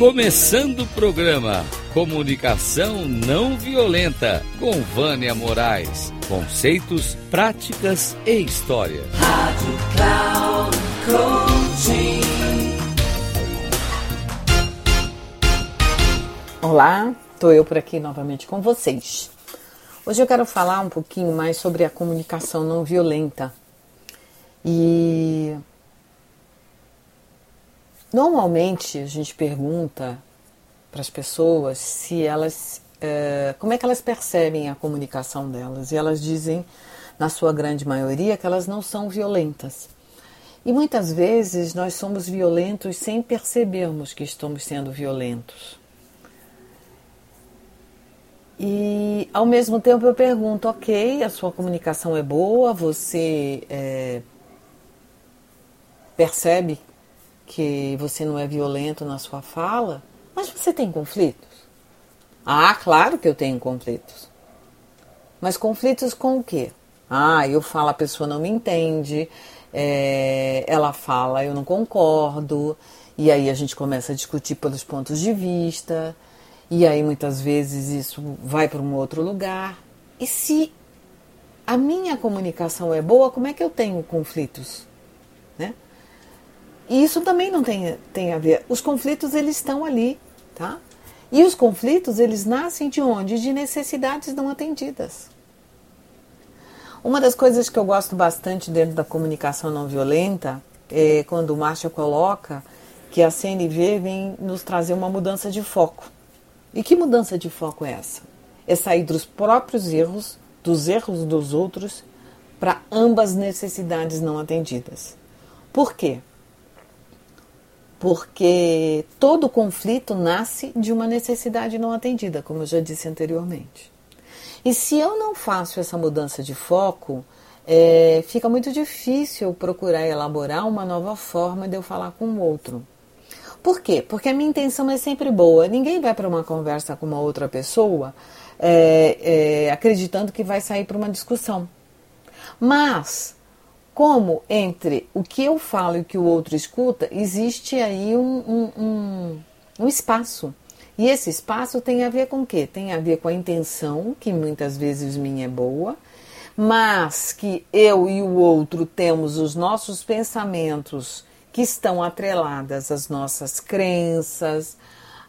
Começando o programa Comunicação Não Violenta com Vânia Moraes. Conceitos, práticas e história. Rádio Cloud Coaching. Olá, estou eu por aqui novamente com vocês. Hoje eu quero falar um pouquinho mais sobre a comunicação não violenta. E normalmente a gente pergunta para as pessoas se elas, é, como é que elas percebem a comunicação delas. E elas dizem, na sua grande maioria, que elas não são violentas. E muitas vezes nós somos violentos sem percebermos que estamos sendo violentos. E ao mesmo tempo eu pergunto, ok, a sua comunicação é boa, você é, percebe que você não é violento na sua fala, mas você tem conflitos? Ah, claro que eu tenho conflitos. Mas conflitos com o quê? Ah, eu falo, a pessoa não me entende, é, ela fala, eu não concordo, e aí a gente começa a discutir pelos pontos de vista. E aí muitas vezes isso vai para um outro lugar. E se a minha comunicação é boa, como é que eu tenho conflitos? Né? E isso também não tem, tem a ver. Os conflitos eles estão ali, tá? E os conflitos eles nascem de onde? De necessidades não atendidas. Uma das coisas que eu gosto bastante dentro da comunicação não violenta é quando o Marshall coloca que a CNV vem nos trazer uma mudança de foco. E que mudança de foco é essa? É sair dos próprios erros, dos erros dos outros, para ambas necessidades não atendidas. Por quê? Porque todo conflito nasce de uma necessidade não atendida, como eu já disse anteriormente. E se eu não faço essa mudança de foco, é, fica muito difícil procurar elaborar uma nova forma de eu falar com o outro. Por quê? Porque a minha intenção é sempre boa. Ninguém vai para uma conversa com uma outra pessoa é, é, acreditando que vai sair para uma discussão. Mas, como entre o que eu falo e o que o outro escuta, existe aí um, um, um, um espaço. E esse espaço tem a ver com o quê? Tem a ver com a intenção, que muitas vezes minha é boa, mas que eu e o outro temos os nossos pensamentos que estão atreladas às nossas crenças,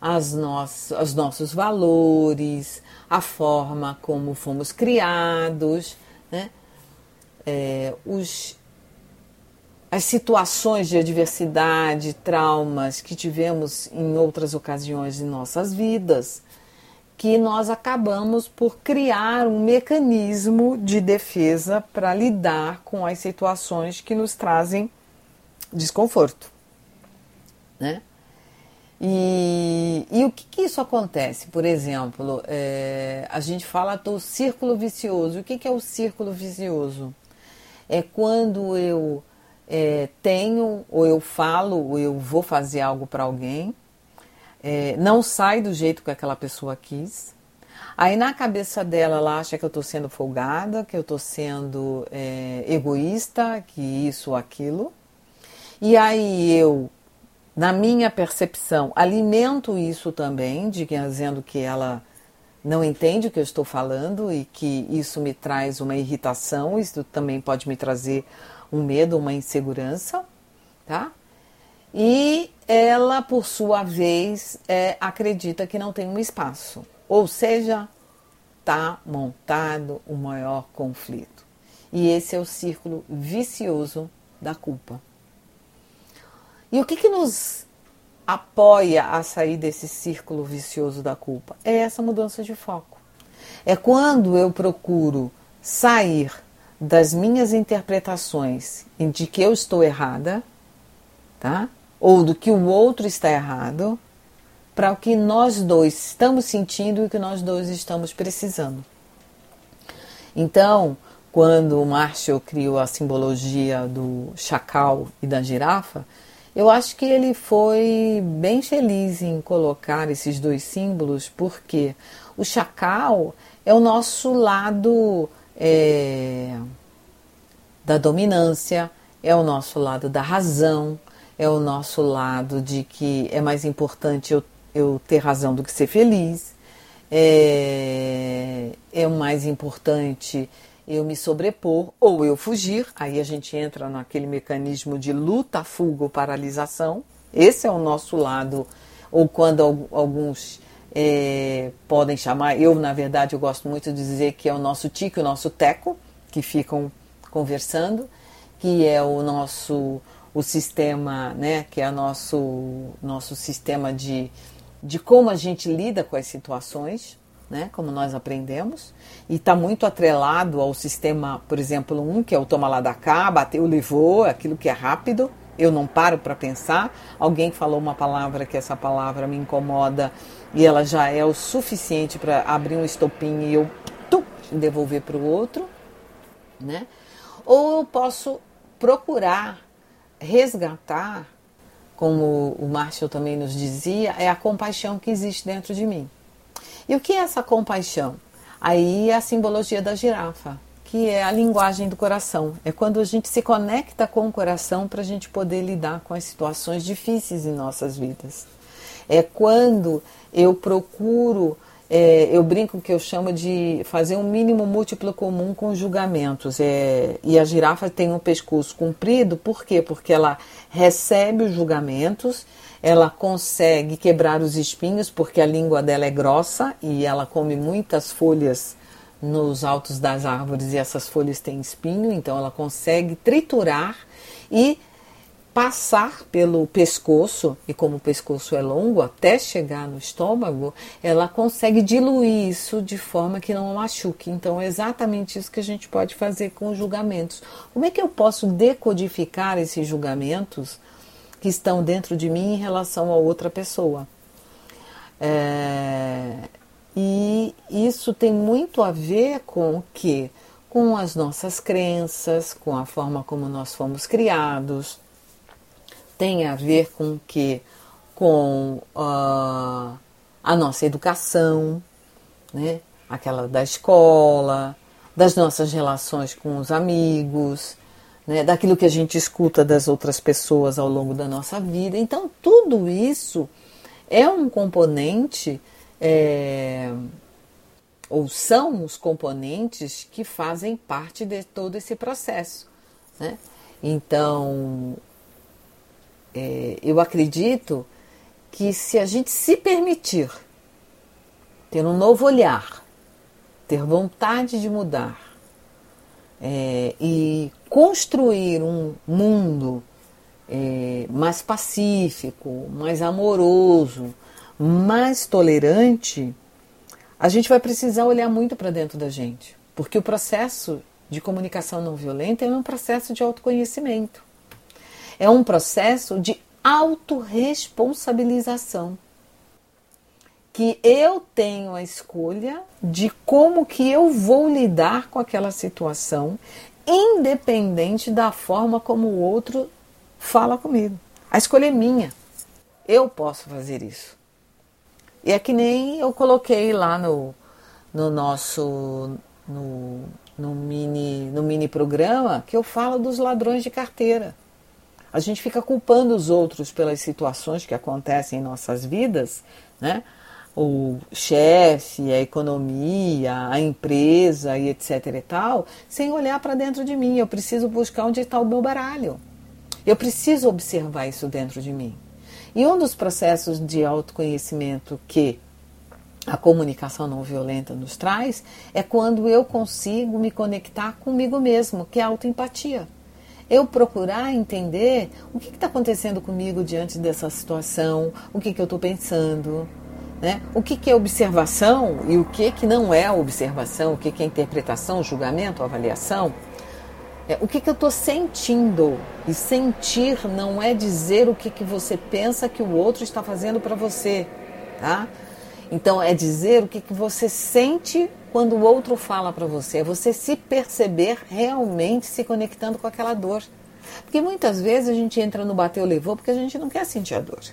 às nossas, aos nossos valores, à forma como fomos criados, né? É, os, as situações de adversidade, traumas que tivemos em outras ocasiões em nossas vidas, que nós acabamos por criar um mecanismo de defesa para lidar com as situações que nos trazem desconforto, né? E, e o que, que, isso acontece? Por exemplo, é, a gente fala do círculo vicioso. O que, que é o círculo vicioso? É quando eu é, tenho, ou eu falo, ou eu vou fazer algo para alguém, é, não sai do jeito que aquela pessoa quis. Aí na cabeça dela ela acha que eu estou sendo folgada, que eu estou sendo é, egoísta, que isso ou aquilo. E aí eu, na minha percepção, alimento isso também, dizendo que ela não entende o que eu estou falando e que isso me traz uma irritação, isso também pode me trazer um medo, uma insegurança, tá? E ela, por sua vez, é, acredita que não tem um espaço, ou seja, está montado o maior conflito. E esse é o círculo vicioso da culpa. E o que, que nos apoia a sair desse círculo vicioso da culpa? É essa mudança de foco. É quando eu procuro sair das minhas interpretações de que eu estou errada, tá? Ou do que o outro está errado, para o que nós dois estamos sentindo e o que nós dois estamos precisando. Então, quando o Marshall criou a simbologia do chacal e da girafa, eu acho que ele foi bem feliz em colocar esses dois símbolos, porque o chacal é o nosso lado é, da dominância, é o nosso lado da razão, é o nosso lado de que é mais importante eu eu ter razão do que ser feliz. É, é o mais importante eu me sobrepor ou eu fugir. Aí a gente entra naquele mecanismo de luta, fuga ou paralisação. Esse é o nosso lado, ou quando alguns é, podem chamar, eu na verdade eu gosto muito de dizer que é o nosso tico, o nosso teco, que ficam conversando, que é o nosso o sistema, né, que é o nosso nosso sistema de, de como a gente lida com as situações, né, como nós aprendemos, e está muito atrelado ao sistema, por exemplo, um, que é o toma lá da cá, bateu, levou, aquilo que é rápido, eu não paro para pensar. Alguém falou uma palavra que essa palavra me incomoda e ela já é o suficiente para abrir um estopim e eu tum, devolver para o outro, né? Ou eu posso procurar resgatar, como o Marshall também nos dizia, é a compaixão que existe dentro de mim. E o que é essa compaixão? Aí é a simbologia da girafa, que é a linguagem do coração. É quando a gente se conecta com o coração para a gente poder lidar com as situações difíceis em nossas vidas. É quando eu procuro, é, eu brinco que eu chamo de fazer um mínimo múltiplo comum com julgamentos. É, e a girafa tem um pescoço comprido, por quê? Porque ela recebe os julgamentos ela consegue quebrar os espinhos porque a língua dela é grossa e ela come muitas folhas nos altos das árvores e essas folhas têm espinho, então ela consegue triturar e passar pelo pescoço, e como o pescoço é longo, até chegar no estômago, ela consegue diluir isso de forma que não machuque. Então é exatamente isso que a gente pode fazer com os julgamentos. Como é que eu posso decodificar esses julgamentos que estão dentro de mim em relação a outra pessoa. É, e isso tem muito a ver com que com as nossas crenças, com a forma como nós fomos criados, tem a ver com que com uh, a nossa educação, né? aquela da escola, das nossas relações com os amigos, né, daquilo que a gente escuta das outras pessoas ao longo da nossa vida. Então, tudo isso é um componente, é, ou são os componentes que fazem parte de todo esse processo. Né? Então, é, eu acredito que se a gente se permitir ter um novo olhar, ter vontade de mudar, é, e construir um mundo é, mais pacífico, mais amoroso, mais tolerante, a gente vai precisar olhar muito para dentro da gente, porque o processo de comunicação não violenta é um processo de autoconhecimento, é um processo de autorresponsabilização que eu tenho a escolha de como que eu vou lidar com aquela situação, independente da forma como o outro fala comigo. A escolha é minha. Eu posso fazer isso. E é que nem eu coloquei lá no, no nosso no, no, mini, no mini programa que eu falo dos ladrões de carteira. A gente fica culpando os outros pelas situações que acontecem em nossas vidas, né? o chefe, a economia, a empresa e etc e tal, sem olhar para dentro de mim. Eu preciso buscar onde está o meu baralho. Eu preciso observar isso dentro de mim. E um dos processos de autoconhecimento que a comunicação não violenta nos traz é quando eu consigo me conectar comigo mesmo, que é a autoempatia. Eu procurar entender o que está acontecendo comigo diante dessa situação, o que, que eu estou pensando, né? O que, que é observação e o que, que não é observação, o que, que é interpretação, julgamento, avaliação. É, o que, que eu estou sentindo? E sentir não é dizer o que, que você pensa que o outro está fazendo para você. Tá? Então, é dizer o que, que você sente quando o outro fala para você. É você se perceber realmente se conectando com aquela dor. Porque muitas vezes a gente entra no bateu levou porque a gente não quer sentir a dor.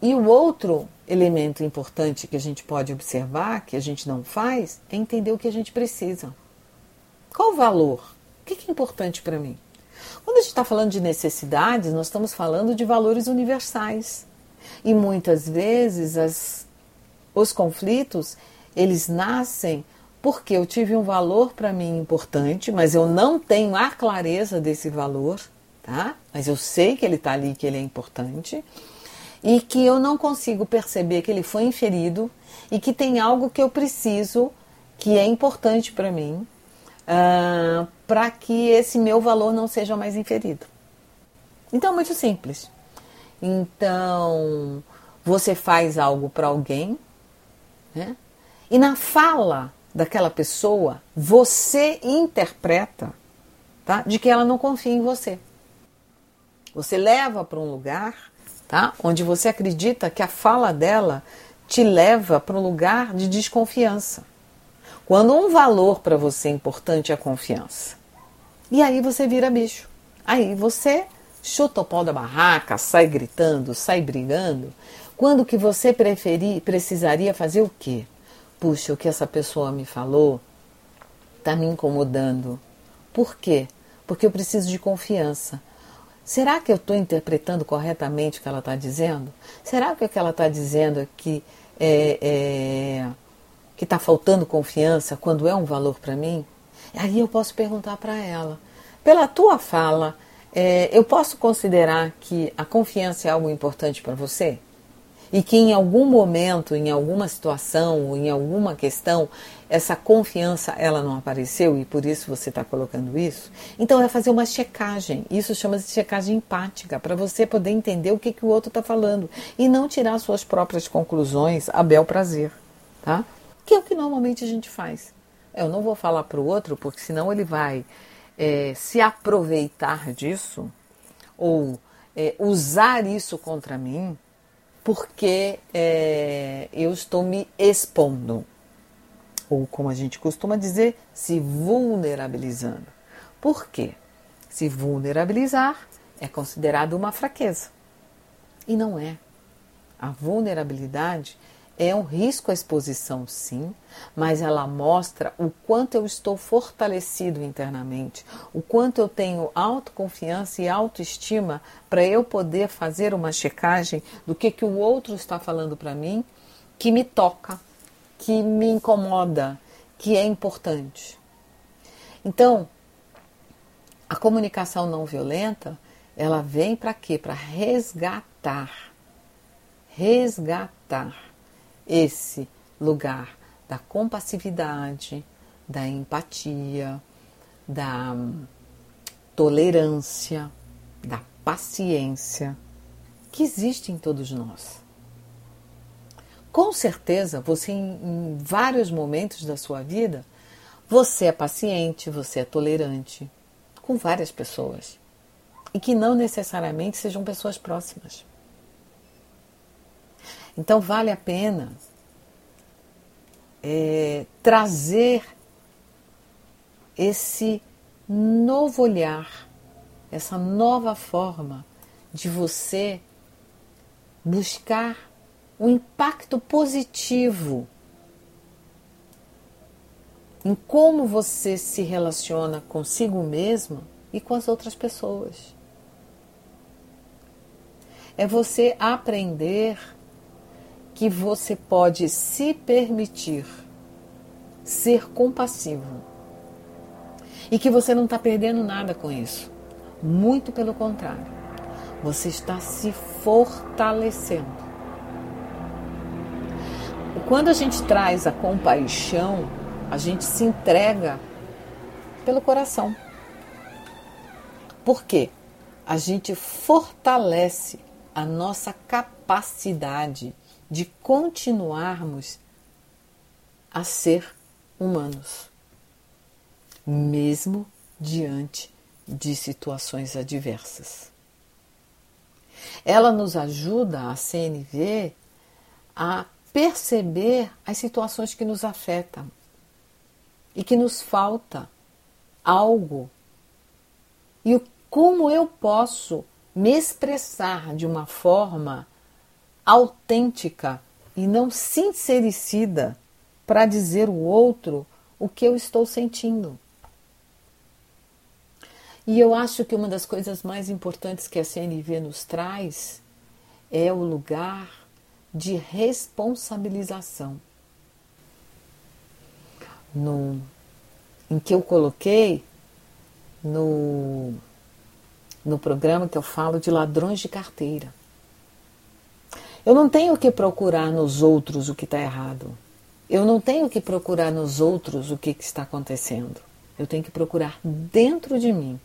E o outro elemento importante que a gente pode observar, que a gente não faz, é entender o que a gente precisa. Qual o valor? O que é importante para mim? Quando a gente está falando de necessidades, nós estamos falando de valores universais. E muitas vezes as, os conflitos eles nascem porque eu tive um valor para mim importante, mas eu não tenho a clareza desse valor, tá? Mas eu sei que ele está ali, que ele é importante, e que eu não consigo perceber que ele foi inferido e que tem algo que eu preciso, que é importante para mim, uh, ah, para que esse meu valor não seja mais inferido. Então é muito simples. Então você faz algo para alguém, né? E na fala daquela pessoa, você interpreta tá? de que ela não confia em você. Você leva para um lugar tá? onde você acredita que a fala dela te leva para um lugar de desconfiança. Quando um valor para você importante é a confiança. E aí você vira bicho. Aí você chuta o pau da barraca, sai gritando, sai brigando, quando que você preferir, precisaria fazer o quê? puxa, o que essa pessoa me falou está me incomodando. Por quê? Porque eu preciso de confiança. Será que eu estou interpretando corretamente o que ela está dizendo? Será que o que ela está dizendo é que é, é que está faltando confiança quando é um valor para mim? Aí eu posso perguntar para ela: pela tua fala, é, eu posso considerar que a confiança é algo importante para você? e que em algum momento, em alguma situação, em alguma questão, essa confiança ela não apareceu e por isso você está colocando isso, então é fazer uma checagem. Isso chama-se checagem empática, para você poder entender o que, que o outro está falando e não tirar suas próprias conclusões a bel prazer, tá? Que é o que normalmente a gente faz. Eu não vou falar para o outro, porque senão ele vai é, se aproveitar disso ou é, usar isso contra mim porque é, eu estou me expondo, ou como a gente costuma dizer, se vulnerabilizando. Por quê? Se vulnerabilizar é considerado uma fraqueza. E não é. A vulnerabilidade é um risco à exposição, sim, mas ela mostra o quanto eu estou fortalecido internamente, o quanto eu tenho autoconfiança e autoestima para eu poder fazer uma checagem do que, que o outro está falando para mim que me toca, que me incomoda, que é importante. Então, a comunicação não violenta, ela vem para quê? Para resgatar. Resgatar esse lugar da compassividade, da empatia, da tolerância, da paciência que existe em todos nós. Com certeza, você em, em vários momentos da sua vida, você é paciente, você é tolerante com várias pessoas e que não necessariamente sejam pessoas próximas. Então vale a pena é, trazer esse novo olhar, essa nova forma de você buscar um impacto positivo em como você se relaciona consigo mesmo e com as outras pessoas. É você aprender que você pode se permitir ser compassivo e que você não está perdendo nada com isso. Muito pelo contrário, você está se fortalecendo. Quando a gente traz a compaixão, a gente se entrega pelo coração. Por quê? A gente fortalece a nossa capacidade de continuarmos a ser humanos, mesmo diante de situações adversas. Ela nos ajuda, a CNV, a perceber as situações que nos afetam e que nos falta algo. E como eu posso me expressar de uma forma autêntica e não sincericida para dizer o outro o que eu estou sentindo. E eu acho que uma das coisas mais importantes que a CNV nos traz é o lugar de responsabilização. No, em que eu coloquei no, no programa que eu falo de ladrões de carteira. Eu não tenho que procurar nos outros o que está errado. Eu não tenho que procurar nos outros o que, que está acontecendo. Eu tenho que procurar dentro de mim.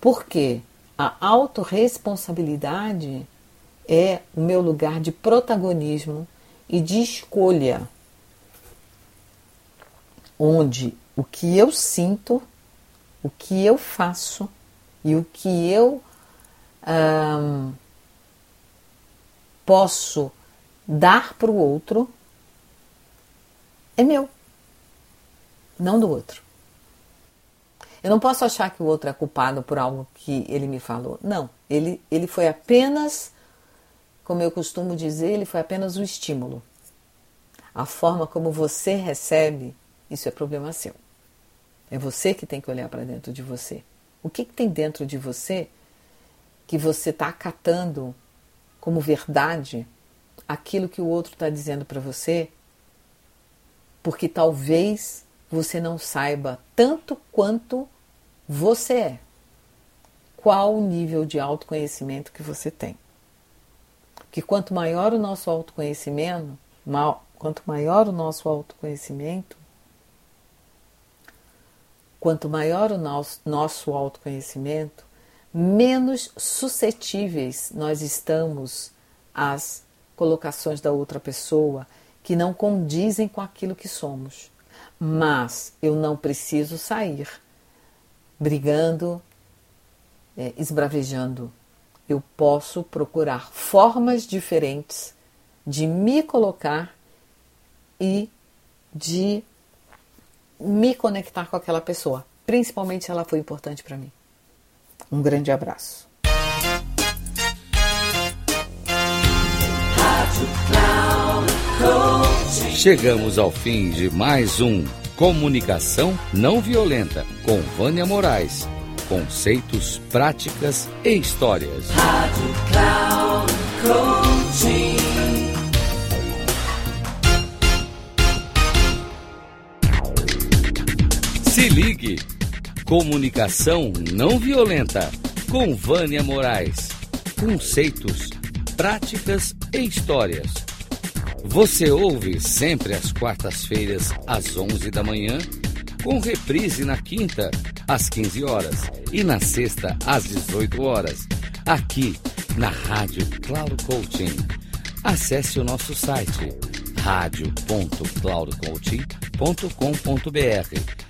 Porque a autorresponsabilidade é o meu lugar de protagonismo e de escolha, onde o que eu sinto, o que eu faço e o que eu posso dar para o outro é meu, não do outro. Eu não posso achar que o outro é culpado por algo que ele me falou. Não, ele, ele foi apenas como eu costumo dizer, ele foi apenas um estímulo. A forma como você recebe, isso é problema seu. É você que tem que olhar para dentro de você. O que, que tem dentro de você que você está acatando como verdade aquilo que o outro está dizendo para você, porque talvez você não saiba tanto quanto você é. Qual o nível de autoconhecimento que você tem? que quanto maior o nosso autoconhecimento, mal, quanto maior o nosso autoconhecimento, quanto maior o nosso, nosso autoconhecimento, menos suscetíveis nós estamos às colocações da outra pessoa que não condizem com aquilo que somos. Mas eu não preciso sair brigando, é, esbravejando eu posso procurar formas diferentes de me colocar e de me conectar com aquela pessoa, principalmente se ela foi importante para mim. Um grande abraço. Chegamos ao fim de mais um Comunicação Não Violenta com Vânia Moraes conceitos, práticas e histórias. Rádio Cloud. Se ligue. Comunicação não violenta com Vânia Moraes. Conceitos, práticas e histórias. Você ouve sempre às quartas-feiras às 11 da manhã, com reprise na quinta às 15 horas e na sexta às 18 horas, aqui na Rádio Cloud Coaching. Acesse o nosso site radio.cloudcoaching.com.br